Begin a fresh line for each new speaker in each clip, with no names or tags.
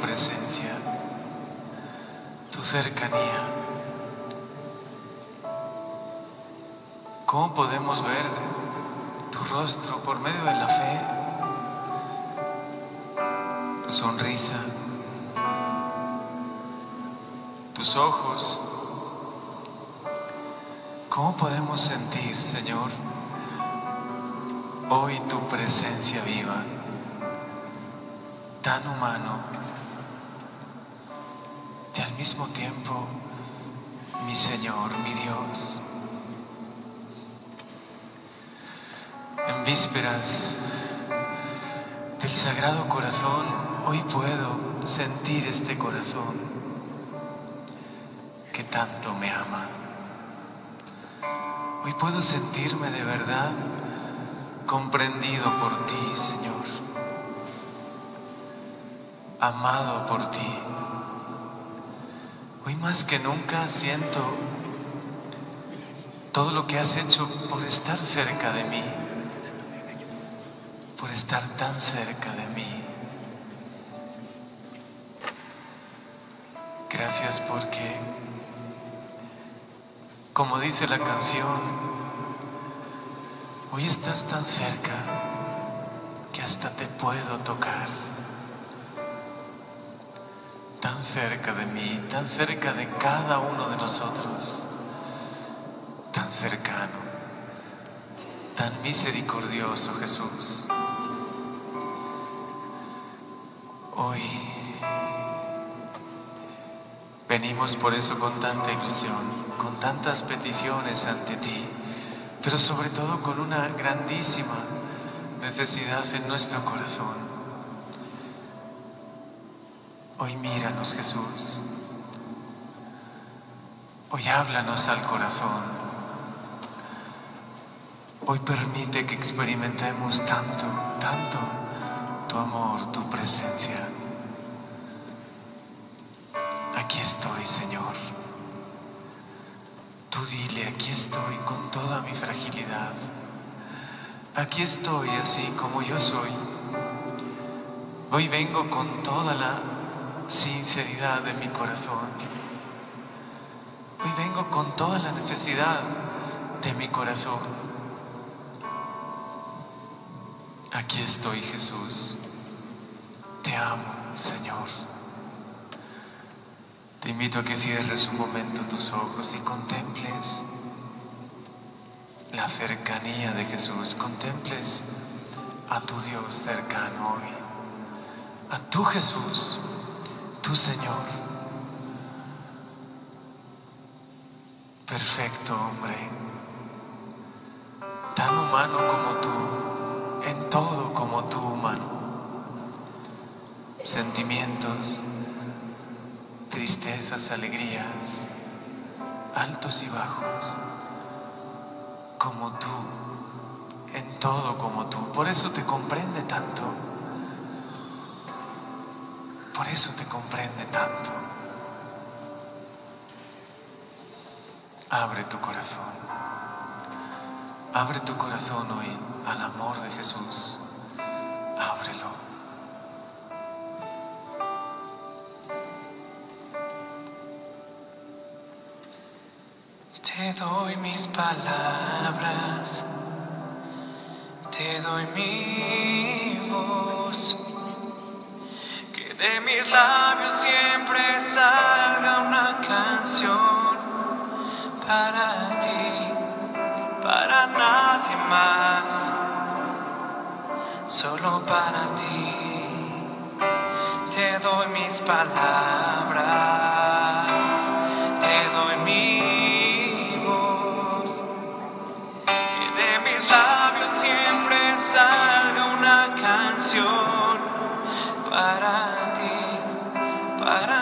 presencia, tu cercanía? ¿Cómo podemos ver tu rostro por medio de la fe, tu sonrisa, tus ojos? ¿Cómo podemos sentir, Señor, hoy tu presencia viva, tan humano, y al mismo tiempo mi Señor, mi Dios? En vísperas del Sagrado Corazón, hoy puedo sentir este corazón que tanto me ama. Hoy puedo sentirme de verdad comprendido por ti, Señor, amado por ti. Hoy más que nunca siento todo lo que has hecho por estar cerca de mí, por estar tan cerca de mí. Gracias porque como dice la canción, hoy estás tan cerca que hasta te puedo tocar. Cerca de mí, tan cerca de cada uno de nosotros, tan cercano, tan misericordioso Jesús. Hoy venimos por eso con tanta ilusión con tantas peticiones ante ti, pero sobre todo con una grandísima necesidad en nuestro corazón. Hoy míranos Jesús, hoy háblanos al corazón, hoy permite que experimentemos tanto, tanto tu amor, tu presencia. Aquí estoy, Señor. Tú dile, aquí estoy con toda mi fragilidad. Aquí estoy así como yo soy. Hoy vengo con toda la sinceridad de mi corazón. Hoy vengo con toda la necesidad de mi corazón. Aquí estoy Jesús. Te amo, Señor. Te invito a que cierres un momento tus ojos y contemples la cercanía de Jesús, contemples a tu Dios cercano hoy, a tu Jesús, tu Señor, perfecto hombre, tan humano como tú, en todo como tú humano, sentimientos, tristezas, alegrías, altos y bajos, como tú, en todo como tú. Por eso te comprende tanto. Por eso te comprende tanto. Abre tu corazón. Abre tu corazón hoy al amor de Jesús. Ábrelo. Te doy mis palabras, te doy mi voz, de mis labios siempre salga una canción para ti, para nadie más, solo para ti. Te doy mis palabras. para ti, para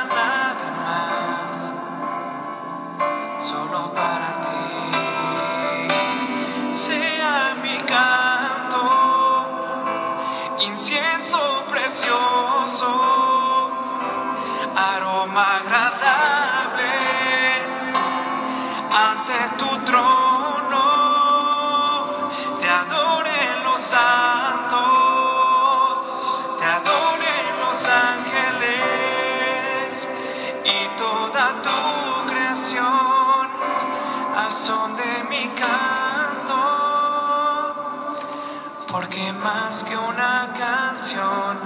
más que una canción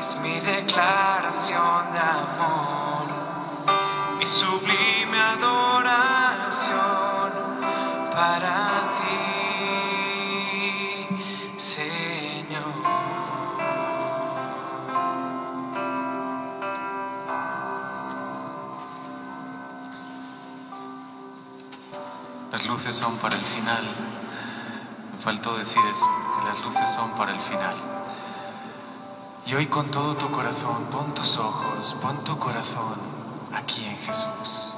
es mi declaración de amor, mi sublime adoración para ti, Señor. Las luces son para el final. Me faltó decir eso, luces son para el final. Y hoy con todo tu corazón, pon tus ojos, pon tu corazón aquí en Jesús.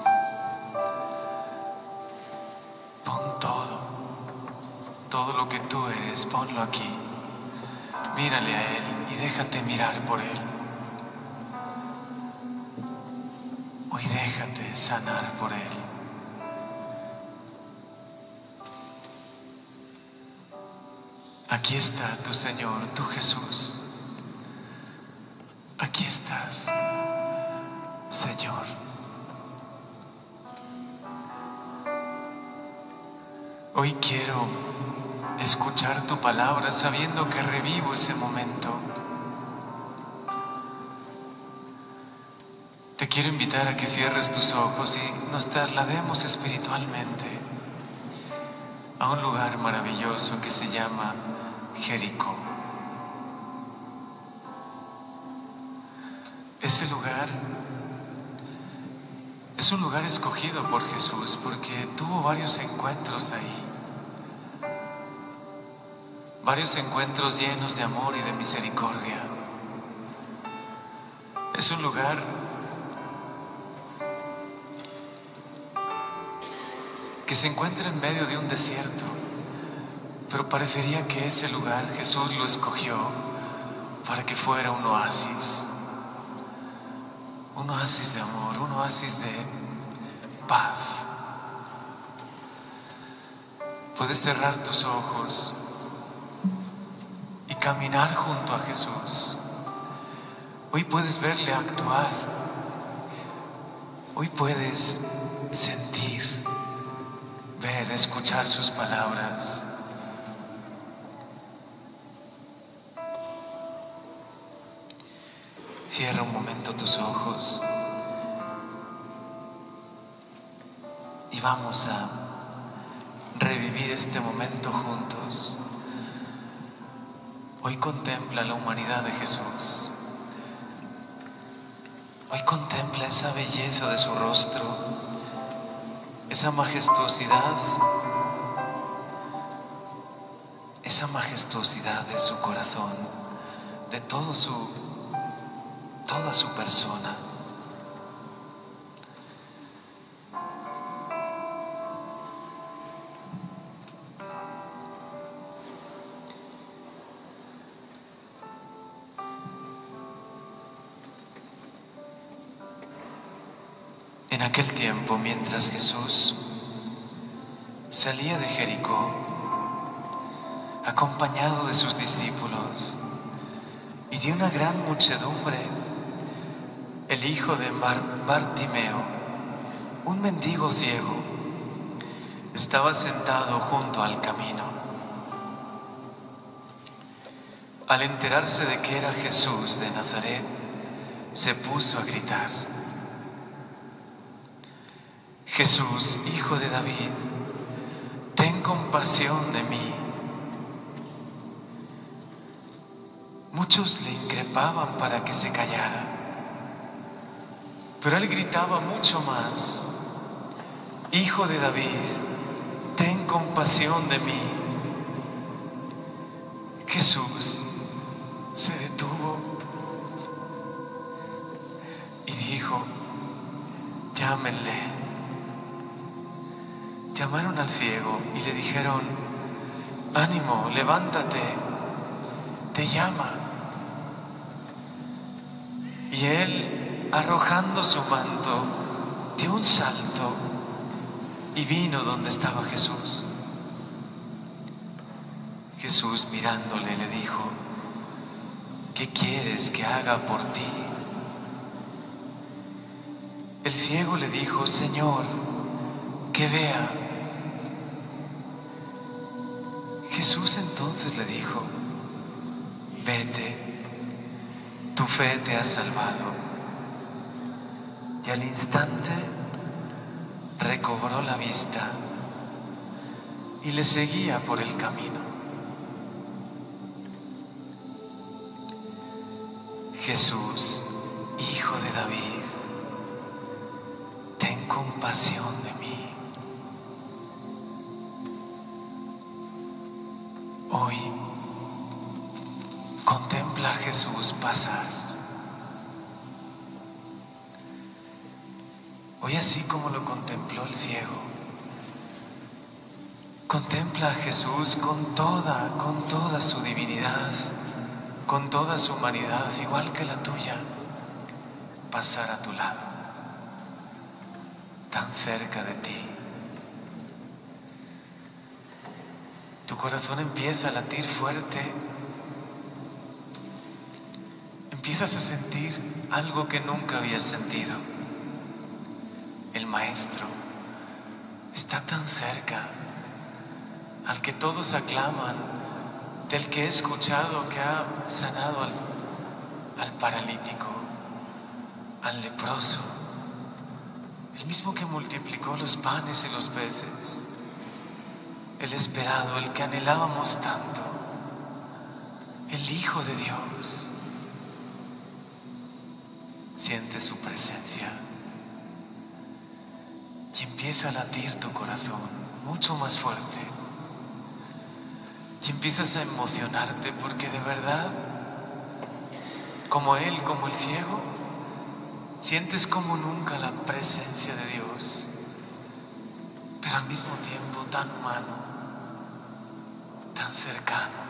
Pon todo, todo lo que tú eres, ponlo aquí. Mírale a Él y déjate mirar por Él. Hoy déjate sanar por Él. Aquí está tu Señor, tu Jesús. Aquí estás, Señor. Hoy quiero escuchar tu palabra sabiendo que revivo ese momento. Te quiero invitar a que cierres tus ojos y nos traslademos espiritualmente a un lugar maravilloso que se llama Jericó. Ese lugar es un lugar escogido por Jesús porque tuvo varios encuentros ahí. Varios encuentros llenos de amor y de misericordia. Es un lugar que se encuentra en medio de un desierto, pero parecería que ese lugar Jesús lo escogió para que fuera un oasis, un oasis de amor, un oasis de paz. Puedes cerrar tus ojos y caminar junto a Jesús. Hoy puedes verle actuar. Hoy puedes sentir ver, escuchar sus palabras. Cierra un momento tus ojos y vamos a revivir este momento juntos. Hoy contempla la humanidad de Jesús. Hoy contempla esa belleza de su rostro esa majestuosidad, esa majestuosidad de su corazón, de todo su, toda su persona. En aquel tiempo, mientras Jesús salía de Jericó, acompañado de sus discípulos y de una gran muchedumbre, el hijo de Bartimeo, un mendigo ciego, estaba sentado junto al camino. Al enterarse de que era Jesús de Nazaret, se puso a gritar. Jesús, hijo de David, ten compasión de mí. Muchos le increpaban para que se callara, pero él gritaba mucho más, Hijo de David, ten compasión de mí. Jesús ciego y le dijeron, ánimo, levántate, te llama. Y él, arrojando su manto, dio un salto y vino donde estaba Jesús. Jesús mirándole le dijo, ¿qué quieres que haga por ti? El ciego le dijo, Señor, que vea. Jesús entonces le dijo, vete, tu fe te ha salvado. Y al instante recobró la vista y le seguía por el camino. Jesús, Hijo de David, ten compasión Hoy contempla a Jesús pasar. Hoy así como lo contempló el ciego, contempla a Jesús con toda, con toda su divinidad con toda su humanidad, igual que la tuya, pasar a tu lado, tan cerca de ti. Tu corazón empieza a latir fuerte, empiezas a sentir algo que nunca habías sentido. El Maestro está tan cerca, al que todos aclaman, del que he escuchado que ha sanado al, paralítico, al leproso, el mismo que multiplicó los panes y los peces, el esperado, el que anhelábamos tanto, el Hijo de Dios. Siente su presencia y empieza a latir tu corazón mucho más fuerte y empiezas a emocionarte porque de verdad, como Él, como el ciego, sientes como nunca la presencia de Dios, pero al mismo tiempo tan humano, tan cercano.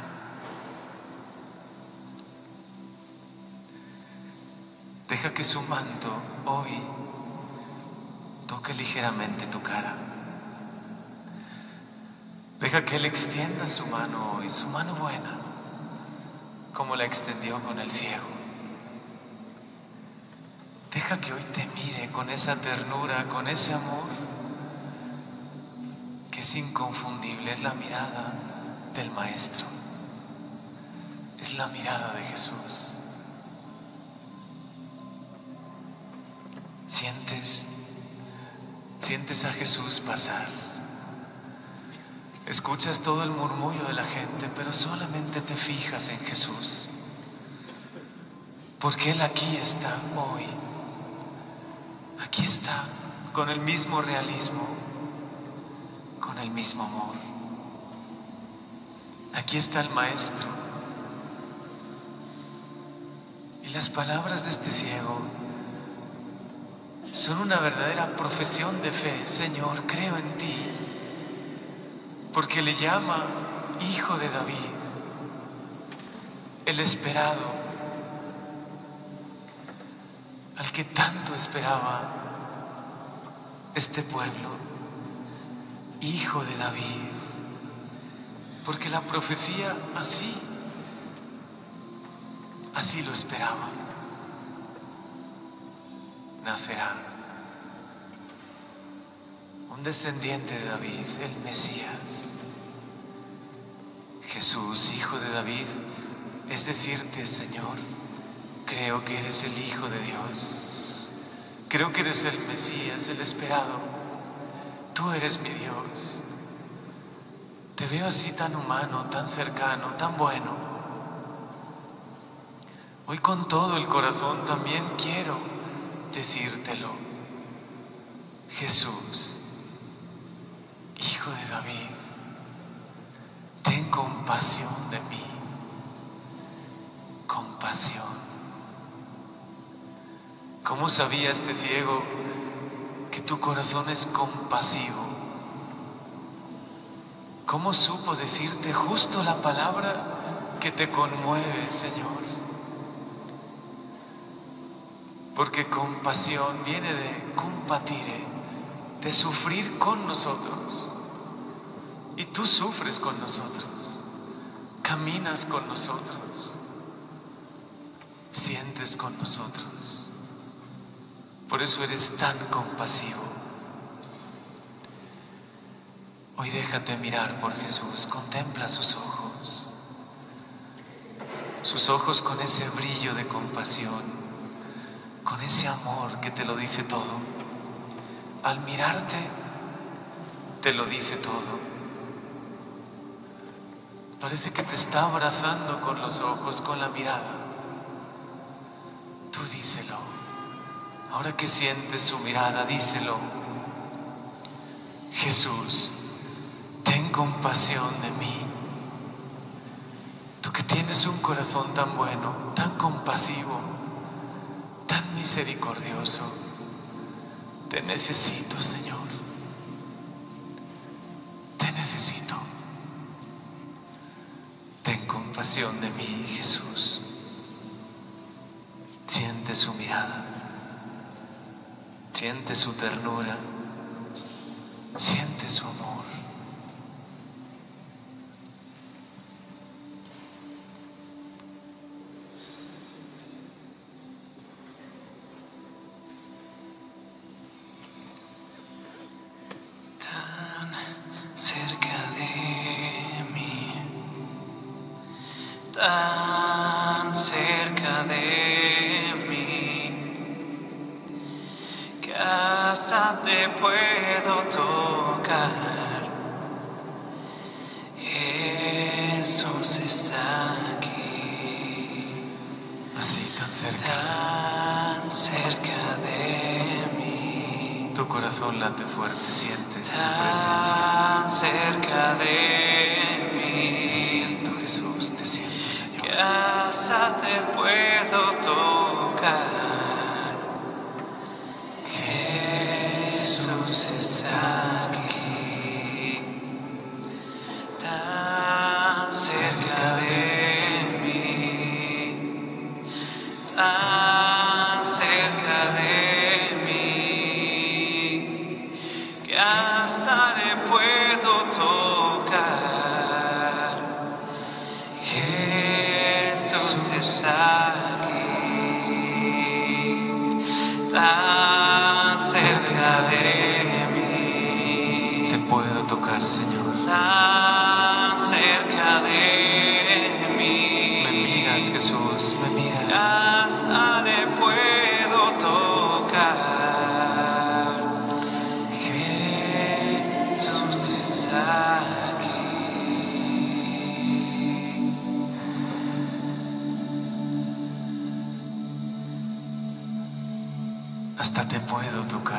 Deja que su manto hoy toque ligeramente tu cara. Deja que Él extienda su mano hoy, su mano buena, como la extendió con el ciego. Deja que hoy te mire con esa ternura, con ese amor, que es inconfundible, es la mirada del Maestro, es la mirada de Jesús. Sientes, sientes a Jesús pasar. Escuchas todo el murmullo de la gente, pero solamente te fijas en Jesús. Porque Él aquí está hoy. Aquí está, con el mismo realismo, con el mismo amor. Aquí está el Maestro. Y las palabras de este ciego son una verdadera profesión de fe. Señor, creo en ti porque le llama hijo de David, el esperado, al que tanto esperaba este pueblo, hijo de David, porque la profecía así, así lo esperaba. Nacerá descendiente de David, el Mesías. Jesús, hijo de David, es decirte, Señor, creo que eres el Hijo de Dios. Creo que eres el Mesías, el esperado. Tú eres mi Dios. Te veo así tan humano, tan cercano, tan bueno. Hoy con todo el corazón también quiero decírtelo. Jesús, Hijo de David, ten compasión de mí, compasión. ¿Cómo sabía este ciego que tu corazón es compasivo? ¿Cómo supo decirte justo la palabra que te conmueve, Señor? Porque compasión viene de compatire, de sufrir con nosotros. Y tú sufres con nosotros, caminas con nosotros, sientes con nosotros. Por eso eres tan compasivo. Hoy déjate mirar por Jesús, contempla sus ojos, sus ojos con ese brillo de compasión, con ese amor que te lo dice todo. Al mirarte, te lo dice todo. Parece que te está abrazando con los ojos, con la mirada. Tú díselo. Ahora que sientes su mirada, díselo. Jesús, compasión de mí. Tú que tienes un corazón tan bueno, tan compasivo, tan misericordioso, te necesito, Señor. Te necesito. Ten compasión de mí, Jesús. Siente su mirada, siente su ternura, siente su amor.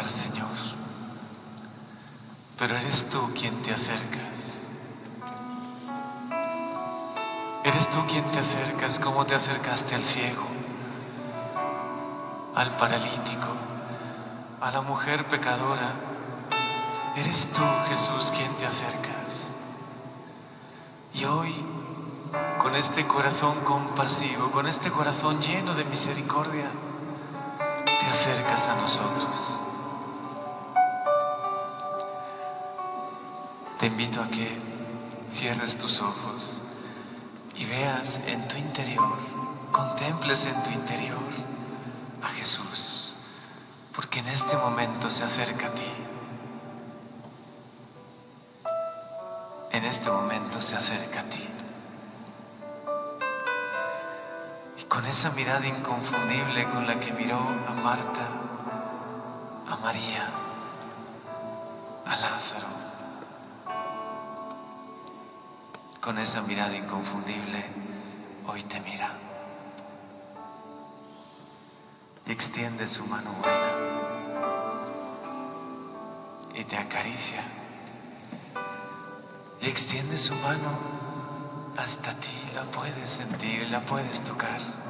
Señor. Pero eres tú quien te acercas. Eres tú quien te acercas como te acercaste al ciego, al paralítico, a la mujer pecadora. Eres tú, Jesús, quien te acercas. Y hoy, con este corazón compasivo, con este corazón lleno de misericordia, te acercas a nosotros. Te invito a que cierres tus ojos y veas en tu interior, contemples en tu interior a Jesús, porque en este momento se acerca a ti. En este momento se acerca a ti. Y con esa mirada inconfundible con la que miró a Marta, a María, a Lázaro, con esa mirada inconfundible, hoy te mira y extiende su mano buena y te acaricia y extiende su mano hasta ti, la puedes sentir, la puedes tocar.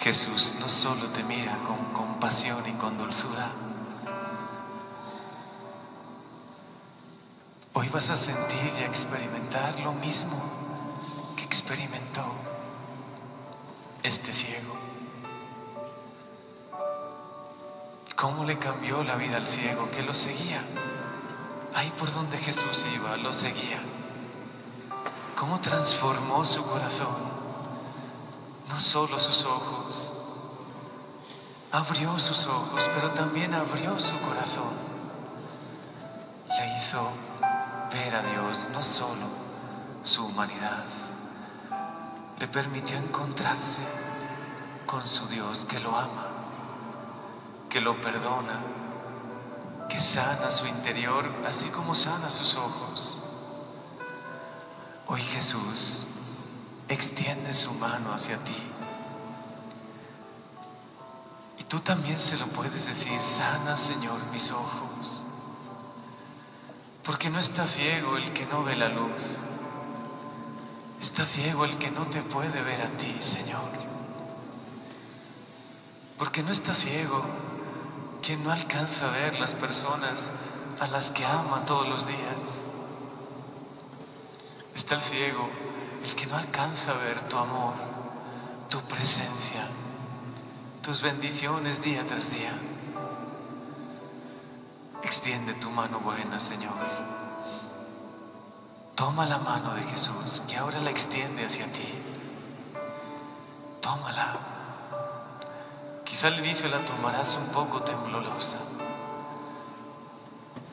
Jesús no solo te mira con compasión y con dulzura, hoy vas a sentir y a experimentar lo mismo experimentó este ciego. ¿Cómo le cambió la vida al ciego que lo seguía? Ahí por donde Jesús iba, lo seguía. ¿Cómo transformó su corazón? No solo sus ojos. Abrió sus ojos, pero también abrió su corazón. Le hizo ver a Dios no solo su humanidad, le permitió encontrarse con su Dios que lo ama, que lo perdona, que sana su interior así como sana sus ojos. Hoy Jesús extiende su mano hacia ti. Y tú también se lo puedes decir, sana Señor mis ojos. Porque no está ciego el que no ve la luz. Está ciego el que no te puede ver a ti, Señor. Porque no está ciego quien no alcanza a ver las personas a las que ama todos los días. Está el ciego, el que no alcanza a ver tu amor, tu presencia, tus bendiciones día tras día. Extiende tu mano buena, Señor Toma la mano de Jesús que ahora la extiende hacia ti. Tómala. Quizá al inicio la tomarás un poco temblorosa.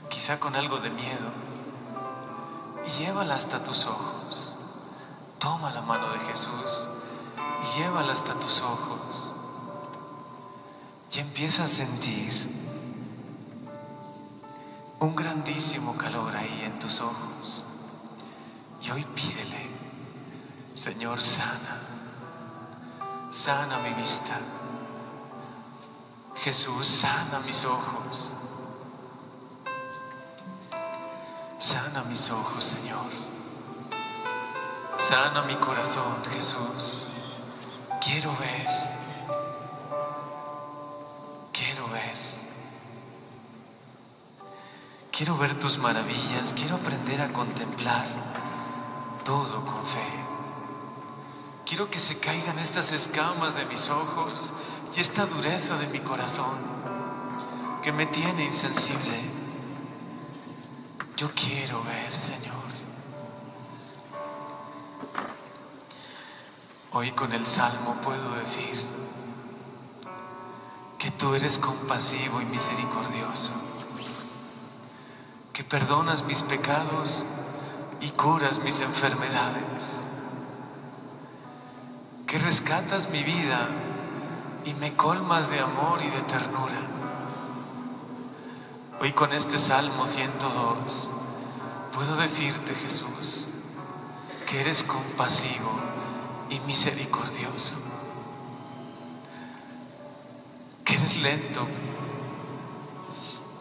Quizá con algo de miedo. Y llévala hasta tus ojos. Toma la mano de Jesús y llévala hasta tus ojos. Y empieza a sentir un grandísimo calor ahí en tus ojos. Y hoy pídele, Señor, sana, sana mi vista. Jesús, sana mis ojos. Sana mis ojos, Señor. Sana mi corazón, Jesús. Quiero ver. Quiero ver. Quiero ver tus maravillas. Quiero aprender a contemplar todo con fe. Quiero que se caigan estas escamas de mis ojos y esta dureza de mi corazón que me tiene insensible. Yo quiero ver, Señor. Hoy con el Salmo puedo decir que tú eres compasivo y misericordioso, que perdonas mis pecados y curas mis enfermedades, que rescatas mi vida y me colmas de amor y de ternura. Hoy con este Salmo 102 puedo decirte, Jesús, que eres compasivo y misericordioso, que eres lento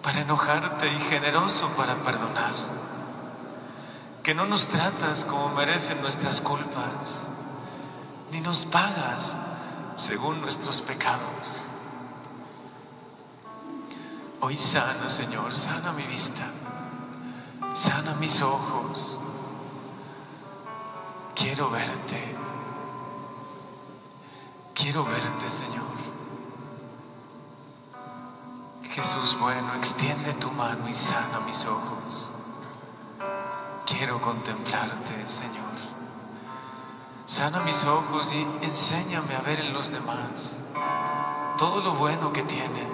para enojarte y generoso para perdonar que no nos tratas como merecen nuestras culpas, ni nos pagas según nuestros pecados. Hoy sana, Señor, sana mi vista, sana mis ojos. Quiero verte, quiero verte, Señor. Jesús bueno, extiende tu mano y sana mis ojos. Quiero contemplarte, Señor. Sana mis ojos y enséñame a ver en los demás todo lo bueno que tienen.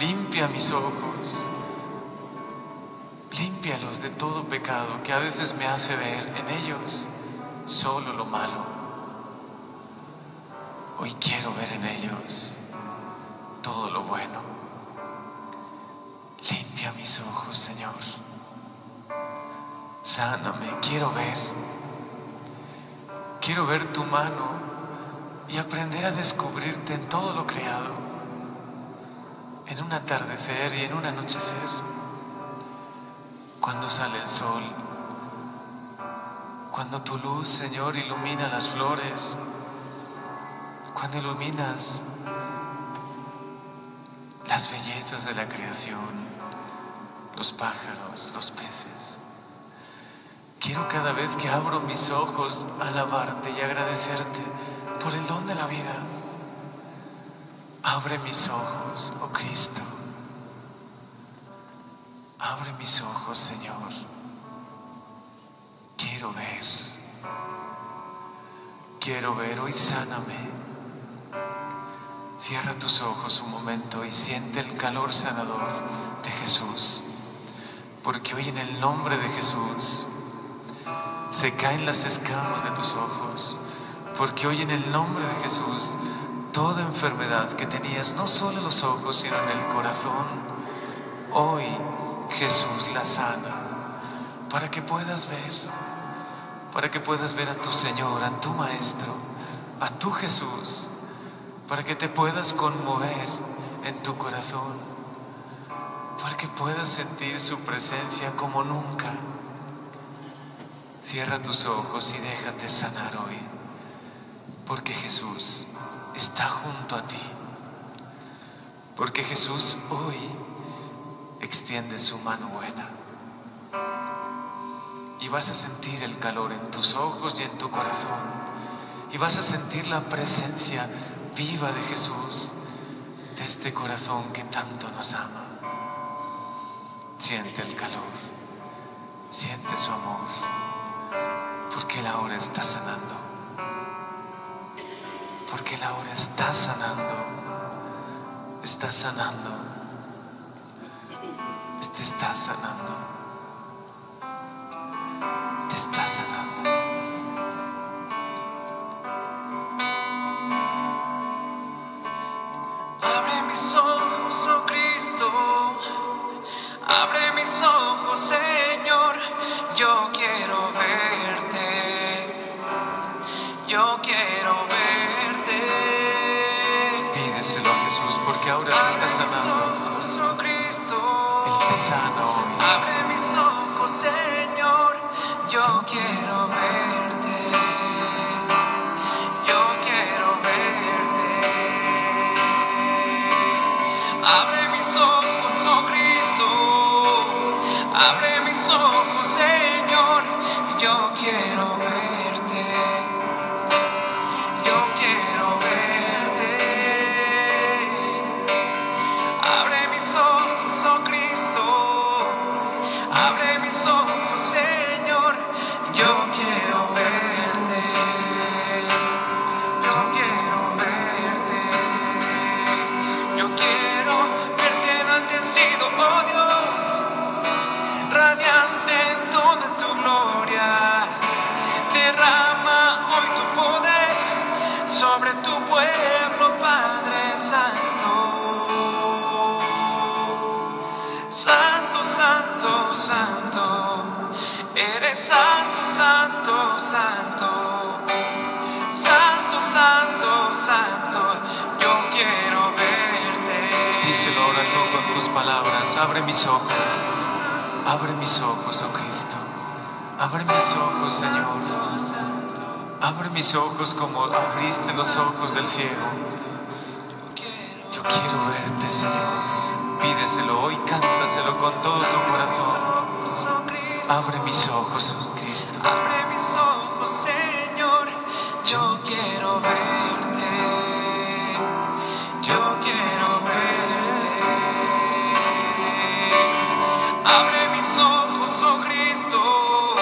Limpia mis ojos. Límpialos de todo pecado que a veces me hace ver en ellos solo lo malo. Hoy quiero ver en ellos todo lo bueno. Limpia mis ojos, Señor. Sáname, quiero ver. Quiero ver tu mano y aprender a descubrirte en todo lo creado, en un atardecer y en un anochecer, cuando sale el sol, cuando tu luz, Señor, ilumina las flores, cuando iluminas las bellezas de la creación, los pájaros, los peces. Quiero cada vez que abro mis ojos alabarte y agradecerte por el don de la vida. Abre mis ojos, oh Cristo. Abre mis ojos, Señor. Quiero ver. Quiero ver, hoy sáname. Cierra tus ojos un momento y siente el calor sanador de Jesús. Porque hoy en el nombre de Jesús se caen las escamas de tus ojos. Porque hoy en el nombre de Jesús toda enfermedad que tenías, no solo en los ojos, sino en el corazón, hoy Jesús la sana para que puedas ver, para que puedas ver a tu Señor, a tu Maestro, a tu Jesús, para que te puedas conmover en tu corazón, para que puedas sentir su presencia como nunca. Cierra tus ojos y déjate sanar hoy, porque Jesús está junto a ti, porque Jesús hoy extiende su mano buena. Y vas a sentir el calor en tus ojos y en tu corazón. Y vas a sentir la presencia viva de Jesús de este corazón que tanto nos ama. Siente el calor, siente su amor, porque Él ahora está sanando, porque Él ahora está sanando, está sanando, te está sanando, te está sanando.
Mis ojos, oh Cristo, abre mis ojos, Señor, yo quiero verte, yo quiero verte.
Pídeselo a Jesús porque ahora te está
Abre mis
sanando.
ojos, oh Cristo,
Él te sana hoy.
abre mis ojos, Señor, yo quiero abre mis ojos, Señor, yo quiero verte, yo quiero verte. Abre mis ojos, oh Cristo, abre mis ojos, Señor, yo quiero verte, yo quiero verte, yo quiero verte enaltecido, oh Dios, sobre tu pueblo, Padre Santo. Santo, santo, santo, eres santo, santo, santo. Santo, santo, santo, yo quiero verte.
Díselo ahora tú con tus palabras. Abre mis ojos. Abre mis ojos, oh Cristo. Abre mis ojos, Señor. Abre mis ojos como abriste los ojos del ciego. Yo quiero verte, Señor. Pídeselo hoy, cántaselo con todo tu corazón. Abre mis ojos, oh Cristo.
Abre mis ojos, Señor, yo quiero verte. Yo quiero verte. Abre mis ojos, oh Cristo.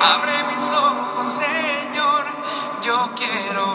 Abre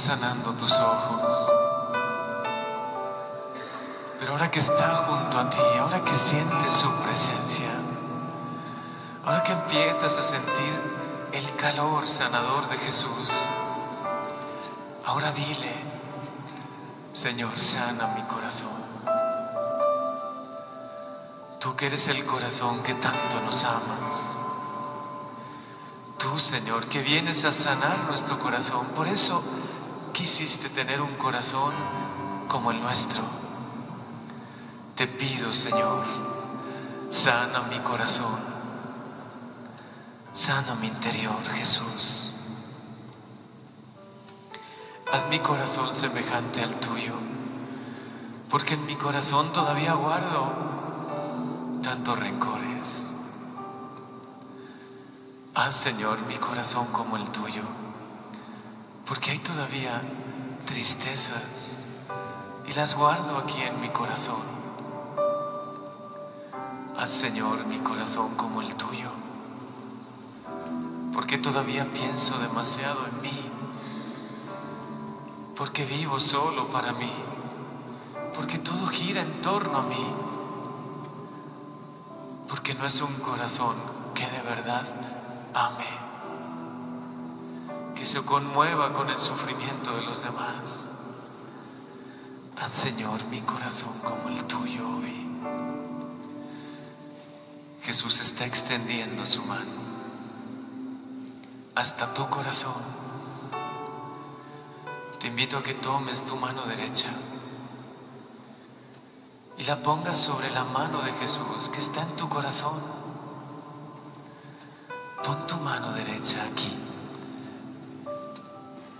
sanando tus ojos. Pero ahora que está junto a ti, ahora que sientes su presencia, ahora que empiezas a sentir el calor sanador de Jesús, Ahora dile, Señor, sana mi corazón. Tú que eres el corazón que tanto nos amas. Tú, Señor, que vienes a sanar nuestro corazón. Por eso quisiste tener un corazón como el nuestro. Te pido, Señor, sana mi corazón. Sana mi interior, Jesús. Haz mi corazón semejante al tuyo, porque en mi corazón todavía guardo tantos rencores. Haz, Señor, mi corazón como el tuyo, porque hay todavía tristezas y las guardo aquí en mi corazón. Haz, Señor, mi corazón como el tuyo, porque todavía pienso demasiado en mí porque vivo solo para mí, porque todo gira en torno a mí, porque no es un corazón que de verdad ame, que se conmueva con el sufrimiento de los demás. Haz, Señor, mi corazón como el tuyo hoy. Jesús está extendiendo su mano hasta tu corazón te invito a que tomes tu mano derecha y la pongas sobre la mano de Jesús que está en tu corazón. Pon tu mano derecha aquí.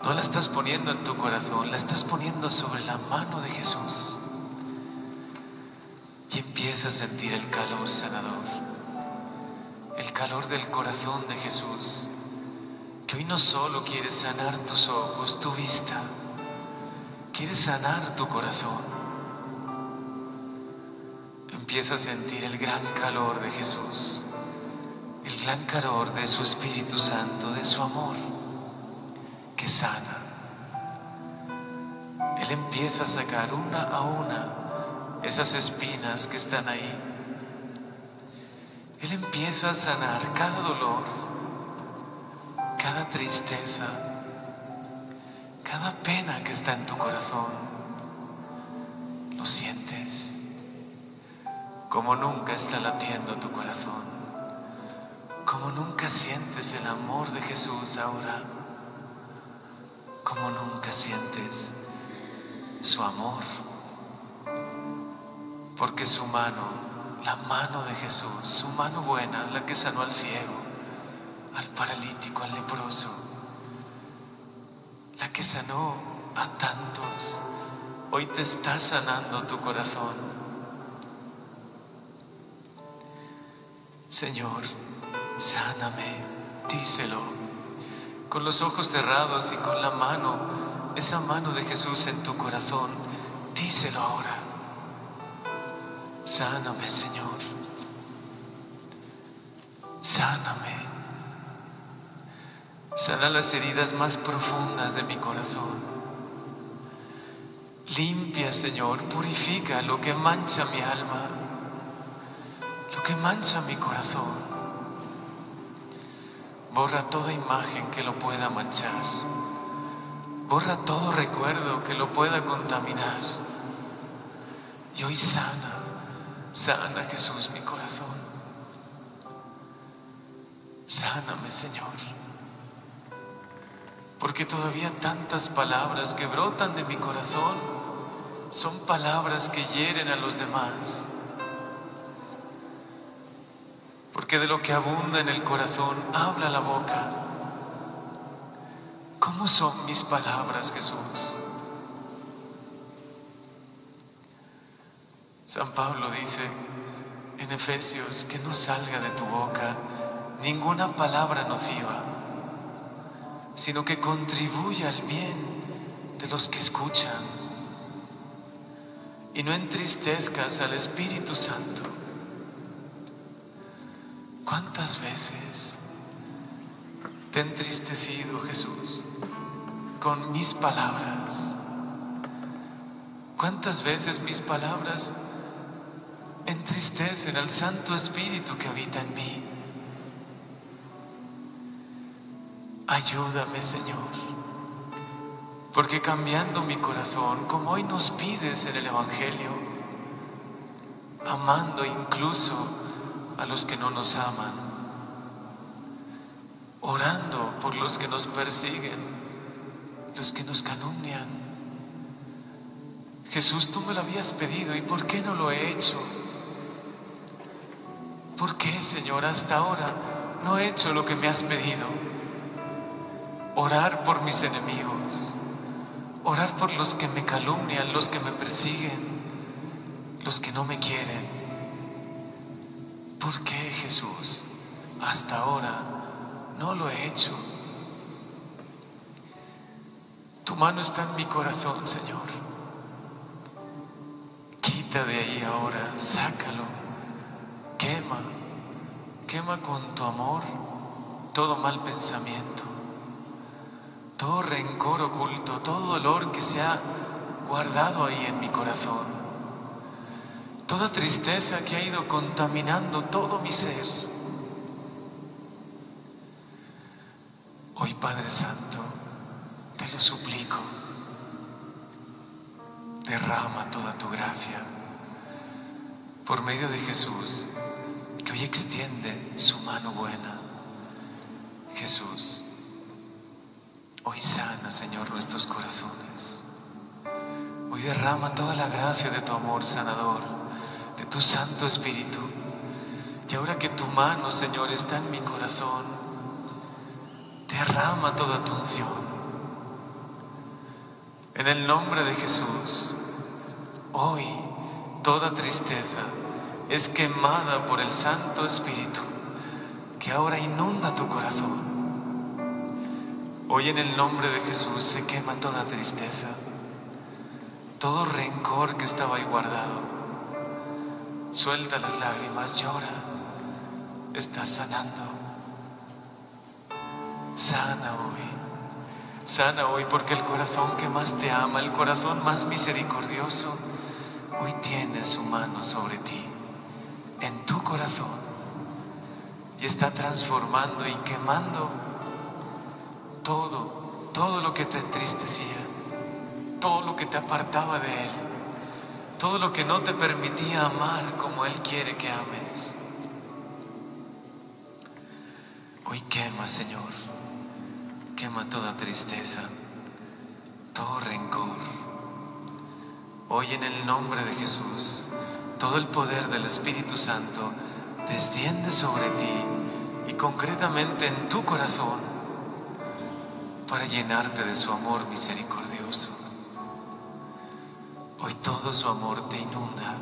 No la estás poniendo en tu corazón, la estás poniendo sobre la mano de Jesús. Y empieza a sentir el calor sanador, el calor del corazón de Jesús que hoy no solo quiere sanar tus ojos, tu vista, quiere sanar tu corazón. Empieza a sentir el gran calor de Jesús, el gran calor de su Espíritu Santo, de su amor, que sana. Él empieza a sacar una a una esas espinas que están ahí. Él empieza a sanar cada dolor, cada tristeza, cada pena que está en tu corazón, lo sientes como nunca está latiendo tu corazón, como nunca sientes el amor de Jesús ahora, como nunca sientes su amor, porque su mano, la mano de Jesús, su mano buena, la que sanó al ciego, al paralítico, al leproso, la que sanó a tantos, hoy te está sanando tu corazón. Señor, sáname, díselo, con los ojos cerrados y con la mano, esa mano de Jesús en tu corazón, díselo ahora. Sáname, Señor. Sáname. Sana las heridas más profundas de mi corazón. Limpia, Señor, purifica lo que mancha mi alma, lo que mancha mi corazón. Borra toda imagen que lo pueda manchar. Borra todo recuerdo que lo pueda contaminar. Y hoy sana, sana Jesús mi corazón. Sáname, Señor porque todavía tantas palabras que brotan de mi corazón son palabras que hieren a los demás. Porque de lo que abunda en el corazón habla la boca. ¿Cómo son mis palabras, Jesús? San Pablo dice en Efesios que no salga de tu boca ninguna palabra nociva sino que contribuya al bien de los que escuchan. Y no entristezcas al Espíritu Santo. ¿Cuántas veces te he entristecido, Jesús, con mis palabras? ¿Cuántas veces mis palabras entristecen al Santo Espíritu que habita en mí? Ayúdame, Señor. Porque cambiando mi corazón, como hoy nos pides en el Evangelio, amando incluso a los que no nos aman, orando por los que nos persiguen, los que nos calumnian. Jesús, tú me lo habías pedido y ¿por qué no lo he hecho? ¿Por qué, Señor, hasta ahora no he hecho lo que me has pedido? Orar por mis enemigos, orar por los que me calumnian, los que me persiguen, los que no me quieren. ¿Por qué, Jesús, hasta ahora no lo he hecho? Tu mano está en mi corazón, Señor. Quita de ahí ahora, sácalo, quema, quema con tu amor todo mal pensamiento, todo rencor oculto, todo dolor que se ha guardado ahí en mi corazón, toda tristeza que ha ido contaminando todo mi ser. Hoy, Padre Santo, te lo suplico, derrama toda tu gracia por medio de Jesús, que hoy extiende su mano buena. Jesús, hoy sana, Señor, nuestros corazones. Hoy derrama toda la gracia de tu amor sanador, de tu Santo Espíritu. Y ahora que tu mano, Señor, está en mi corazón, derrama toda tu unción. En el nombre de Jesús, hoy toda tristeza es quemada por el Santo Espíritu que ahora inunda tu corazón. Hoy en el nombre de Jesús se quema toda tristeza, todo rencor que estaba ahí guardado. Suelta las lágrimas, llora, estás sanando. Sana hoy. Sana hoy porque el corazón que más te ama, el corazón más misericordioso, hoy tiene su mano sobre ti, en tu corazón, y está transformando y quemando todo, todo lo que te entristecía, todo lo que te apartaba de Él, todo lo que no te permitía amar como Él quiere que ames. Hoy quema, Señor quema toda tristeza, todo rencor. Hoy en el nombre de Jesús, todo el poder del Espíritu Santo desciende sobre ti y concretamente en tu corazón para llenarte de su amor misericordioso. Hoy todo su amor te inunda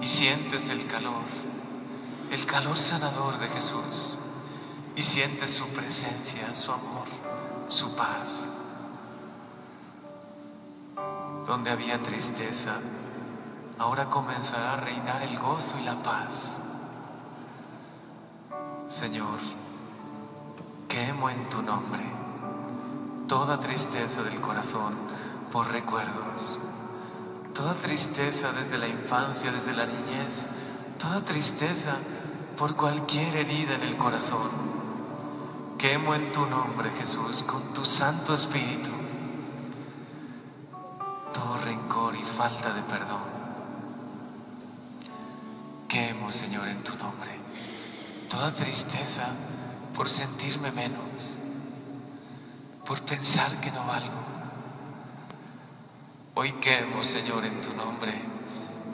y sientes el calor, el calor sanador de Jesús y sientes su presencia, su amor su paz. Donde había tristeza, ahora comenzará a reinar el gozo y la paz. Señor, quemo en tu nombre toda tristeza del corazón por recuerdos, toda tristeza desde la infancia, desde la niñez, toda tristeza por cualquier herida en el corazón Quemo en tu nombre, Jesús, con tu Santo Espíritu, todo rencor y falta de perdón. Quemo, Señor, en tu nombre, toda tristeza por sentirme menos, por pensar que no valgo. Hoy quemo, Señor, en tu nombre,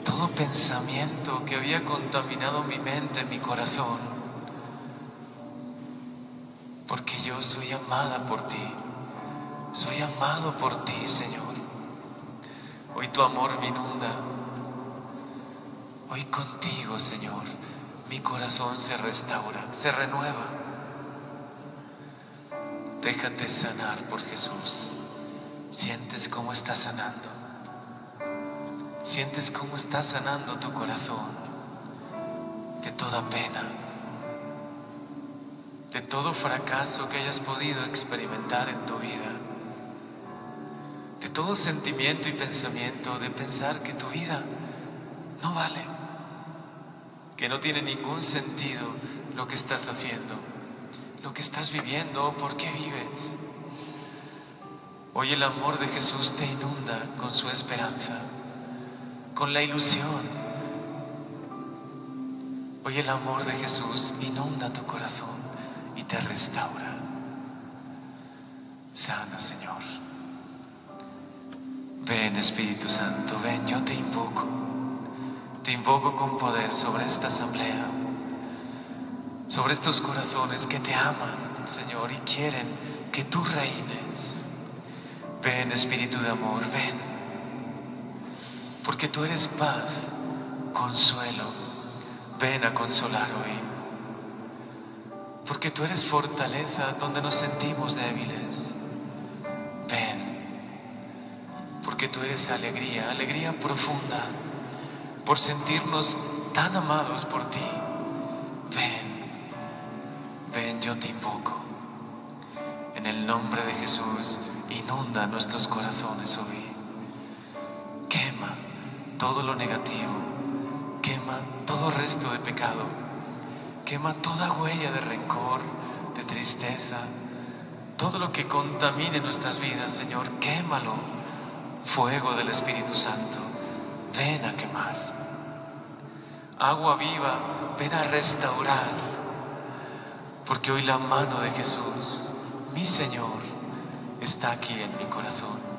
todo pensamiento que había contaminado mi mente, mi corazón porque yo soy amada por ti. Soy amado por ti, Señor. Hoy tu amor me inunda. Hoy contigo, Señor, mi corazón se restaura, se renueva. Déjate sanar por Jesús. Sientes cómo está sanando. Sientes cómo está sanando tu corazón de toda pena, de todo fracaso que hayas podido experimentar en tu vida, de todo sentimiento y pensamiento de pensar que tu vida no vale, que no tiene ningún sentido lo que estás haciendo, lo que estás viviendo por qué vives. Hoy el amor de Jesús te inunda con su esperanza, con la ilusión. Hoy el amor de Jesús inunda tu corazón y te restaura. Sana, Señor. Ven, Espíritu Santo, ven, yo te invoco. Te invoco con poder sobre esta asamblea, sobre estos corazones que te aman, Señor, y quieren que tú reines. Ven, Espíritu de amor, ven. Porque tú eres paz, consuelo. Ven a consolar hoy. Porque tú eres fortaleza donde nos sentimos débiles. Ven. Porque tú eres alegría, alegría profunda, por sentirnos tan amados por ti. Ven. Ven, yo te invoco. En el nombre de Jesús, inunda nuestros corazones hoy. Quema todo lo negativo. Quema todo resto de pecado. Quema toda huella de rencor, de tristeza. Todo lo que contamine nuestras vidas, Señor, quémalo. Fuego del Espíritu Santo, ven a quemar. Agua viva, ven a restaurar. Porque hoy la mano de Jesús, mi Señor, está aquí en mi corazón.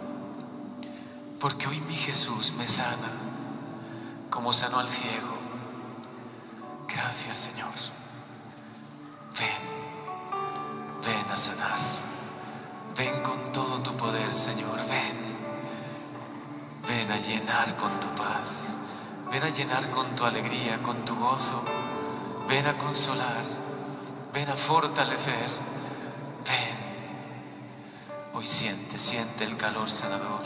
Porque hoy mi Jesús me sana, como sanó al ciego. Gracias Señor. Ven, ven a sanar. Ven con todo tu poder, Señor. Ven. Ven a llenar con tu paz. Ven a llenar con tu alegría, con tu gozo. Ven a consolar. Ven a fortalecer. Ven. Hoy siente, siente el calor sanador.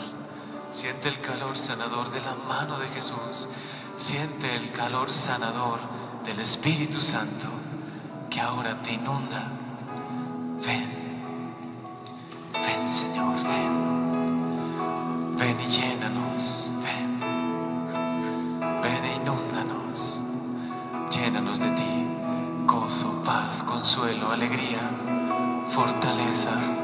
Siente el calor sanador de la mano de Jesús. Siente el calor sanador del Espíritu Santo que ahora te inunda. Ven. Ven, Señor, ven. Ven y llénanos. Ven. Ven e inúndanos. Llénanos de ti. Gozo, paz, consuelo, alegría, fortaleza.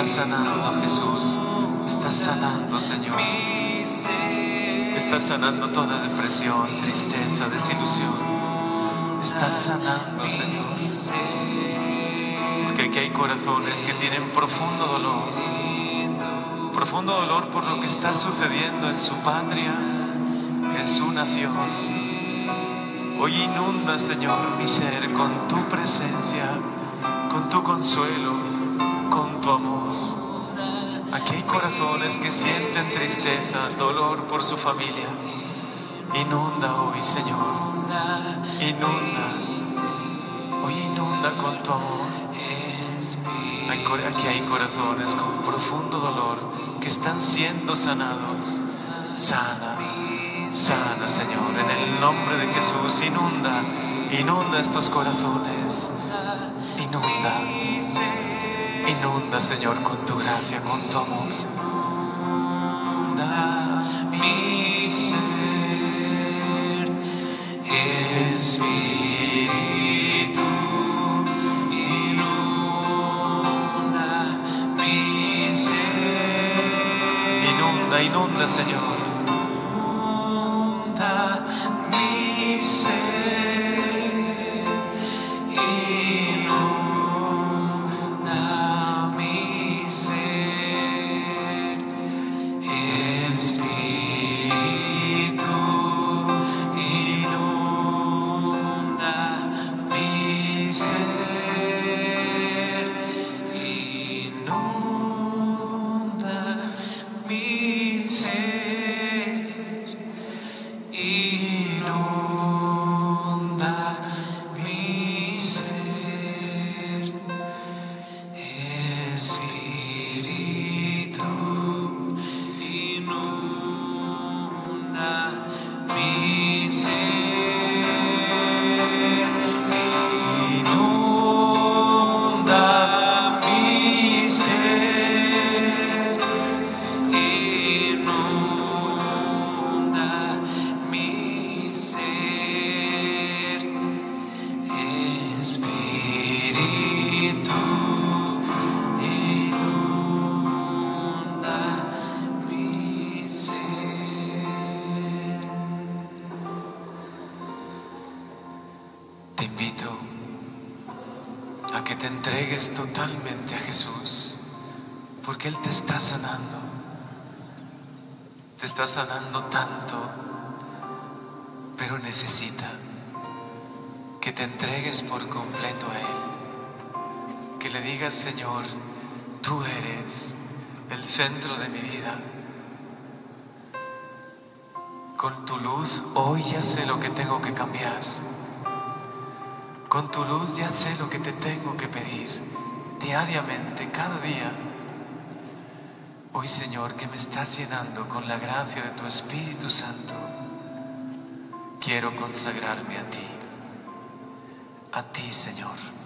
Está sanando Jesús. Está sanando, Señor.
Mi ser.
Está sanando toda depresión, tristeza, desilusión. Está sanando, Señor. Porque aquí hay corazones que tienen profundo dolor. Profundo dolor por lo que está sucediendo en su patria, en su nación. Hoy inunda, Señor, mi ser con tu presencia, con tu consuelo, amor. Aquí hay corazones que sienten tristeza, dolor por su familia. Inunda hoy, Señor. Inunda. Hoy inunda con tu amor. Aquí hay corazones con profundo dolor que están siendo sanados. Sana, sana, Señor. En el nombre de Jesús, inunda, inunda estos corazones. Inunda, Inunda, Señor, con tu gracia, con tu amor.
Inunda mi ser, Espíritu.
Inunda
mi ser. Inunda, inunda,
Señor. Señor, tú eres el centro de mi vida. Con tu luz hoy ya sé lo que tengo que cambiar. Con tu luz ya sé lo que te tengo que pedir diariamente, cada día. Hoy, Señor, que me estás llenando con la gracia de tu Espíritu Santo, quiero consagrarme a ti. A ti, Señor.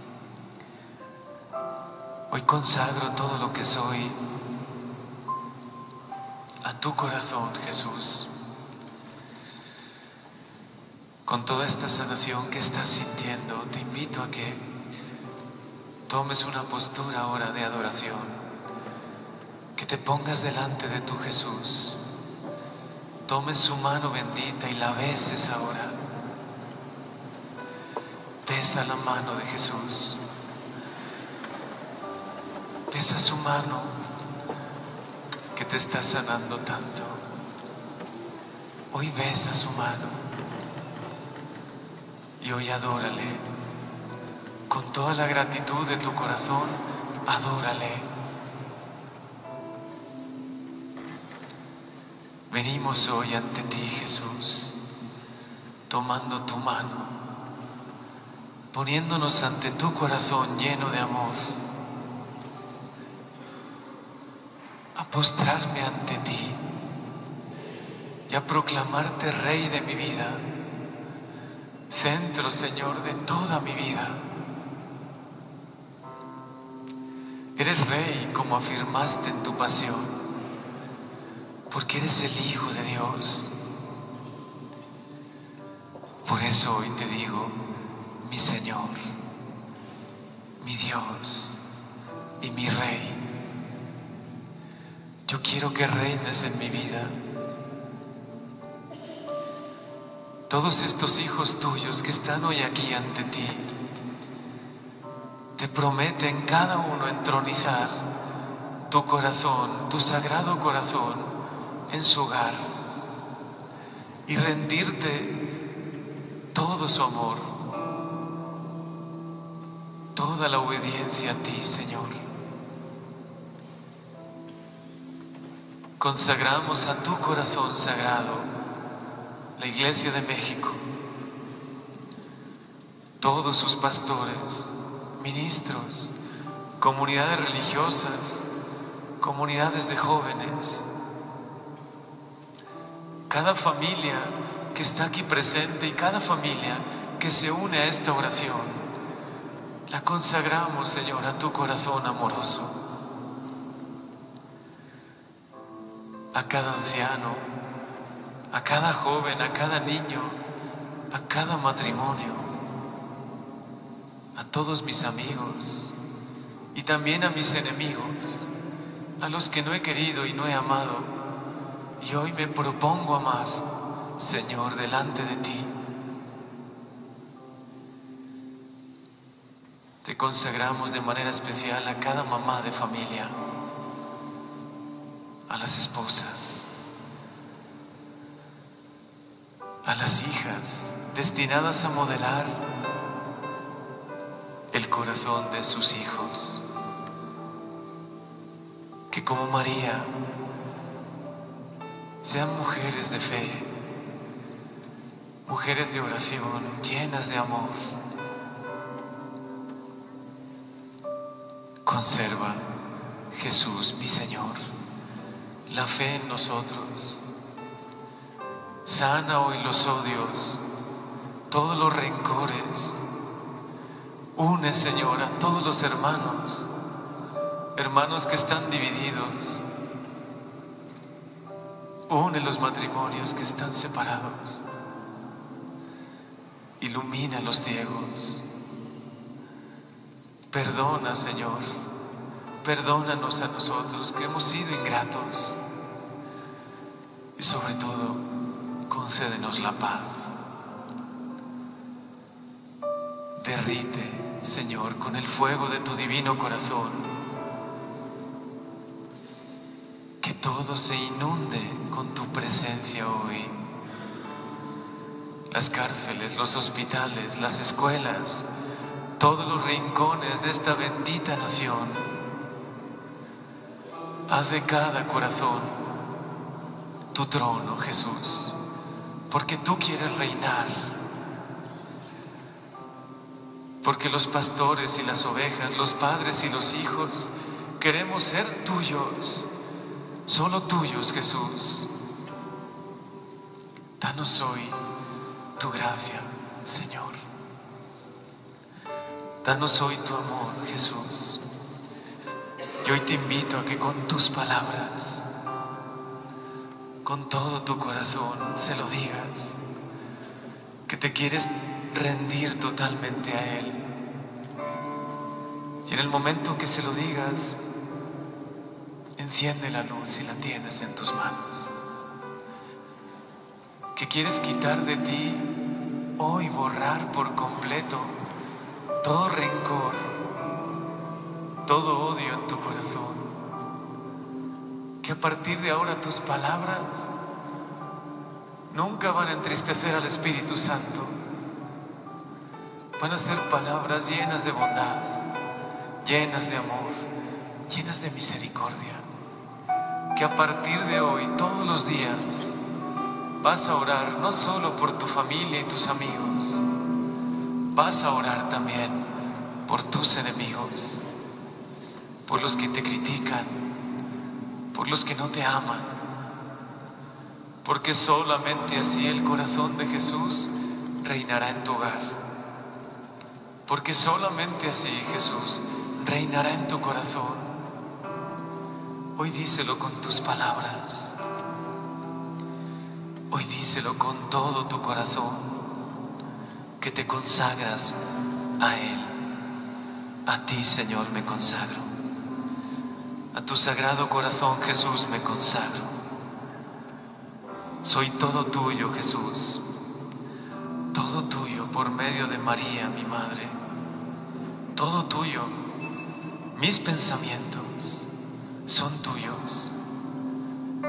Hoy consagro todo lo que soy a tu corazón, Jesús. Con toda esta sanación que estás sintiendo, te invito a que tomes una postura ahora de adoración, que te pongas delante de tu Jesús, tomes su mano bendita y la beses ahora. Besa la mano de Jesús. Besa su mano que te está sanando tanto. Hoy besa su mano y hoy adórale. Con toda la gratitud de tu corazón, adórale. Venimos hoy ante ti, Jesús, tomando tu mano, poniéndonos ante tu corazón lleno de amor, postrarme ante ti y a proclamarte Rey de mi vida centro, Señor, de toda mi vida. Eres rey como afirmaste en tu pasión, porque eres el Hijo de Dios. Por eso hoy te digo, mi Señor, mi Dios y mi Rey. Yo quiero que reines en mi vida. todos estos hijos tuyos que están hoy aquí ante ti, te prometen cada uno entronizar tu corazón, tu sagrado corazón en su hogar y rendirte todo su amor, toda la obediencia a ti, Señor. Consagramos a tu corazón sagrado la Iglesia de México, todos sus pastores, ministros, comunidades religiosas, comunidades de jóvenes, cada familia que está aquí presente y cada familia que se une a esta oración, la consagramos, Señor, a tu corazón amoroso, a cada anciano, a cada joven, a cada niño, a cada matrimonio, a todos mis amigos y también a mis enemigos, a los que no he querido y no he amado, Y hoy me propongo amar, Señor, delante de ti. Te consagramos de manera especial a cada mamá de familia, a las esposas, a las hijas destinadas a modelar el corazón de sus hijos, que como María sean mujeres de fe, mujeres de oración, llenas de amor. Conserva, Jesús, mi Señor, la fe en nosotros. Sana hoy los odios, todos los rencores. Une, Señor, a todos los hermanos, hermanos que están divididos. Une los matrimonios que están separados. Ilumina a los ciegos. Perdona, Señor. Perdónanos a nosotros que hemos sido ingratos. Y sobre todo, concédenos la paz. Derrite, Señor, con el fuego de tu divino corazón. Que todo se inunde con tu presencia hoy. Las cárceles, los hospitales, las escuelas, todos los rincones de esta bendita nación. Haz de cada corazón tu trono, Jesús, porque tú quieres reinar. Porque los pastores y las ovejas, los padres y los hijos, queremos ser tuyos, solo tuyos, Jesús. Danos hoy tu gracia, Señor. Danos hoy tu amor, Jesús. Y hoy te invito a que con tus palabras, con todo tu corazón, se lo digas, que te quieres rendir totalmente a Él. Y en el momento que se lo digas, enciende la luz y la tienes en tus manos. Que quieres quitar de ti hoy, borrar por completo todo rencor, todo odio en tu corazón. Que a partir de ahora tus palabras nunca van a entristecer al Espíritu Santo. Van a ser palabras llenas de bondad, llenas de amor, llenas de misericordia. Que a partir de hoy, todos los días, vas a orar no solo por tu familia y tus amigos, vas a orar también por tus enemigos, por los que te critican, por los que no te aman, porque solamente así el corazón de Jesús reinará en tu hogar, porque solamente así Jesús reinará en tu corazón. Hoy díselo con tus palabras, hoy díselo con todo tu corazón que te consagras a Él. A ti, Señor, me consagro. A tu sagrado corazón, Jesús, me consagro. Soy todo tuyo, Jesús. Todo tuyo por medio de María, mi Madre. Todo tuyo. Mis pensamientos son tuyos.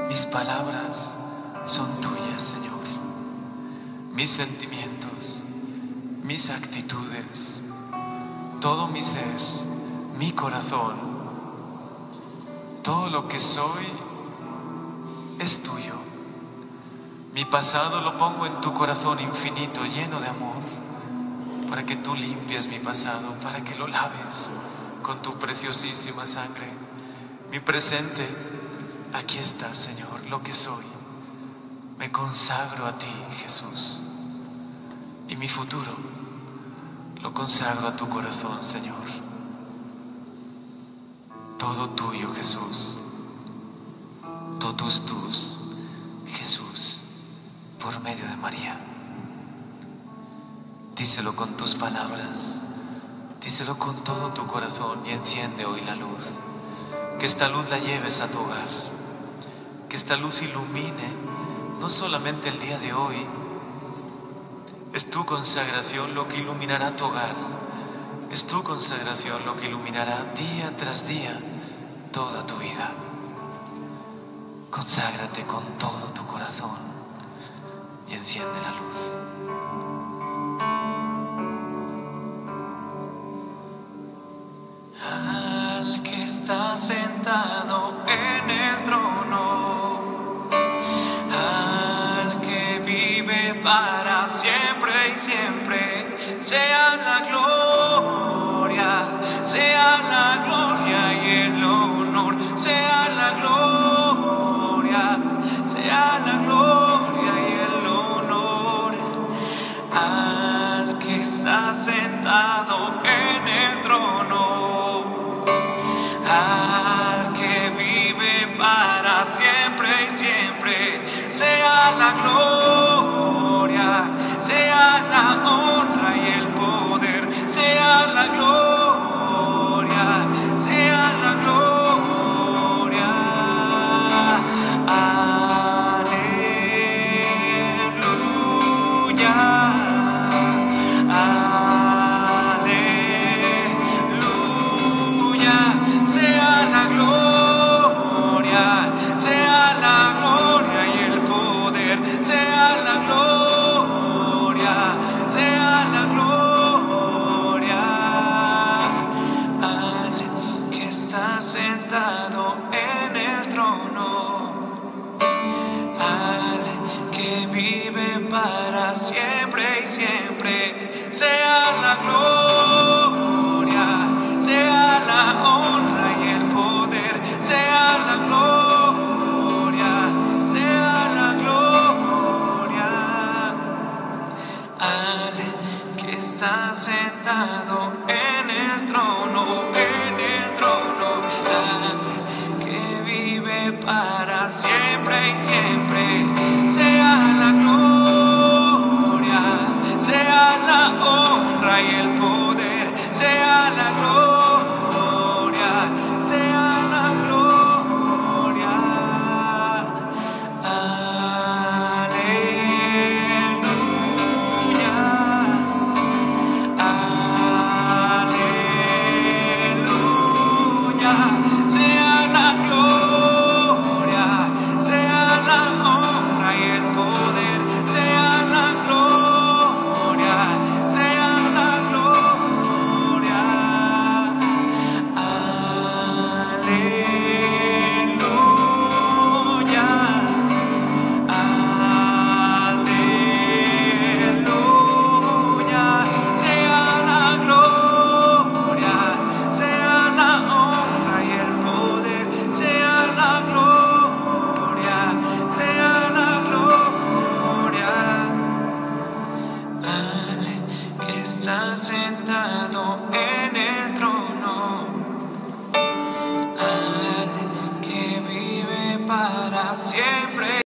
Mis palabras son tuyas, Señor. Mis sentimientos mis actitudes, todo mi ser, mi corazón, todo lo que soy es tuyo. Mi pasado lo pongo en tu corazón infinito, lleno de amor, para que tú limpies mi pasado, para que lo laves con tu preciosísima sangre. Mi presente, aquí está, Señor, lo que soy. Me consagro a ti, Jesús. Y mi futuro lo consagro a tu corazón, Señor. Todo tuyo, Jesús. Totus tus, Jesús, por medio de María. Díselo con tus palabras, díselo con todo tu corazón y enciende hoy la luz. Que esta luz la lleves a tu hogar, que esta luz ilumine no solamente el día de hoy, es tu consagración lo que iluminará tu hogar es tu consagración lo que iluminará día tras día toda tu vida. Conságrate con todo tu corazón y enciende la luz.
al que está sentado en el trono, al que vive para siempre y siempre, sea la gloria, sea la honra y el poder, sea la gloria. en el trono, al que vive para siempre y siempre, sea la gloria.